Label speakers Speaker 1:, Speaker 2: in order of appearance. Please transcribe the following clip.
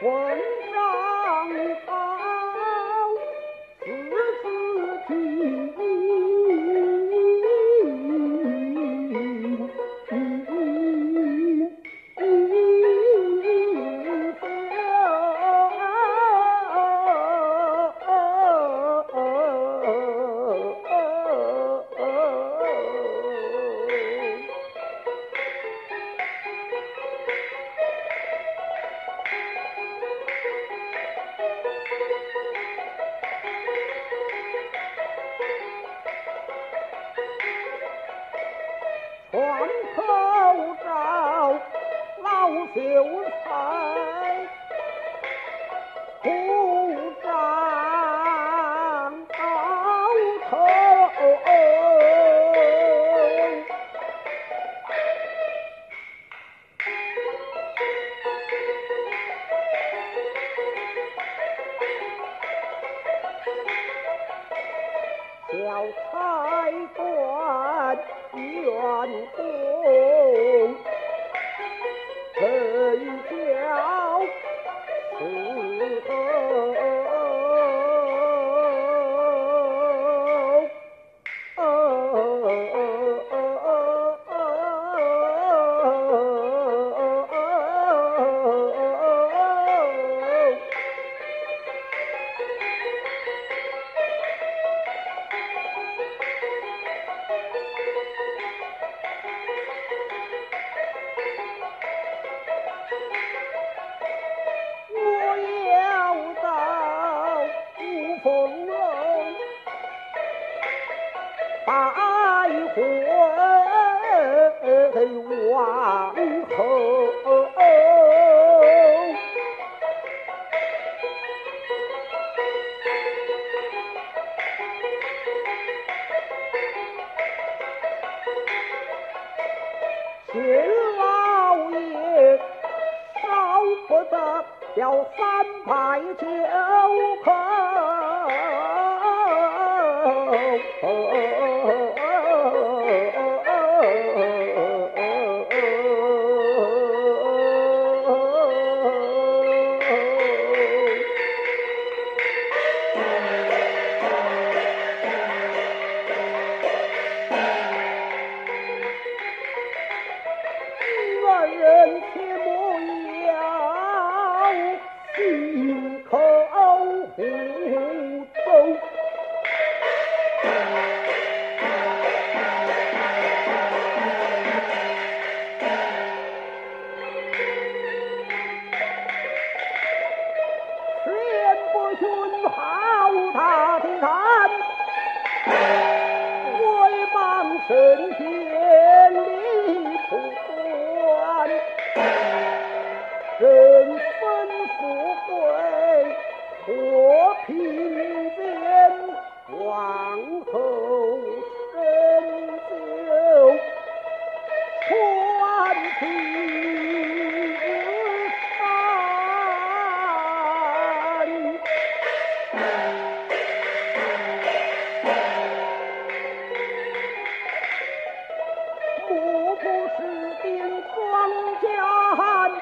Speaker 1: 皇上！秀才不在高头，笑才官元功。这一脚是何皇后。秦老爷少不得要三百九。人。long